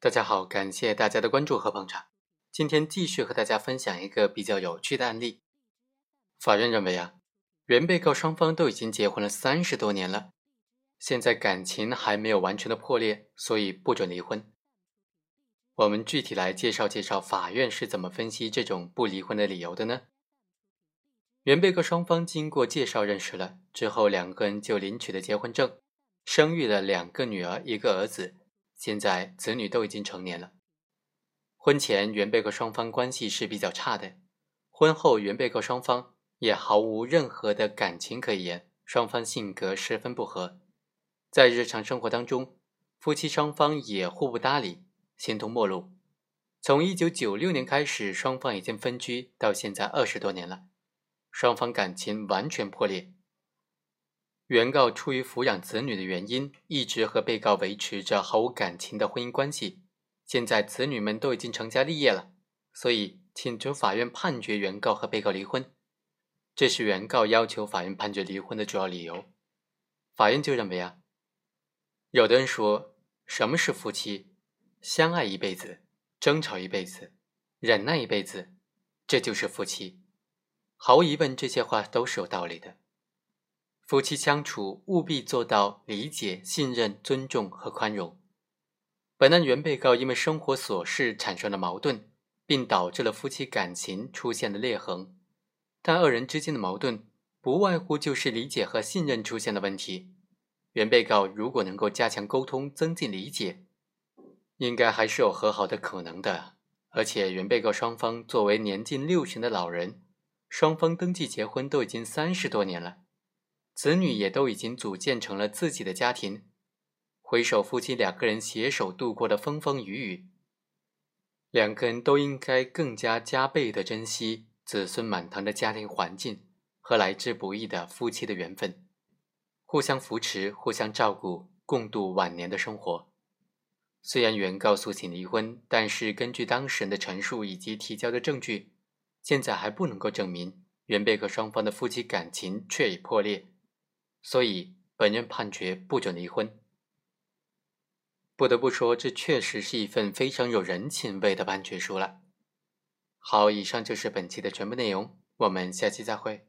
大家好，感谢大家的关注和捧场。今天继续和大家分享一个比较有趣的案例。法院认为啊，原被告双方都已经结婚了三十多年了，现在感情还没有完全的破裂，所以不准离婚。我们具体来介绍介绍法院是怎么分析这种不离婚的理由的呢？原被告双方经过介绍认识了之后，两个人就领取了结婚证，生育了两个女儿，一个儿子。现在子女都已经成年了。婚前原被告双方关系是比较差的，婚后原被告双方也毫无任何的感情可言，双方性格十分不合，在日常生活当中，夫妻双方也互不搭理，形同陌路。从一九九六年开始，双方已经分居，到现在二十多年了，双方感情完全破裂。原告出于抚养子女的原因，一直和被告维持着毫无感情的婚姻关系。现在子女们都已经成家立业了，所以请求法院判决原告和被告离婚。这是原告要求法院判决离婚的主要理由。法院就认为啊，有的人说什么是夫妻？相爱一辈子，争吵一辈子，忍耐一辈子，这就是夫妻。毫无疑问，这些话都是有道理的。夫妻相处务必做到理解、信任、尊重和宽容。本案原被告因为生活琐事产生了矛盾，并导致了夫妻感情出现了裂痕。但二人之间的矛盾不外乎就是理解和信任出现了问题。原被告如果能够加强沟通、增进理解，应该还是有和好的可能的。而且原被告双方作为年近六旬的老人，双方登记结婚都已经三十多年了。子女也都已经组建成了自己的家庭，回首夫妻两个人携手度过的风风雨雨，两个人都应该更加加倍的珍惜子孙满堂的家庭环境和来之不易的夫妻的缘分，互相扶持、互相照顾，共度晚年的生活。虽然原告诉请离婚，但是根据当事人的陈述以及提交的证据，现在还不能够证明原被告双方的夫妻感情确已破裂。所以，本院判决不准离婚。不得不说，这确实是一份非常有人情味的判决书了。好，以上就是本期的全部内容，我们下期再会。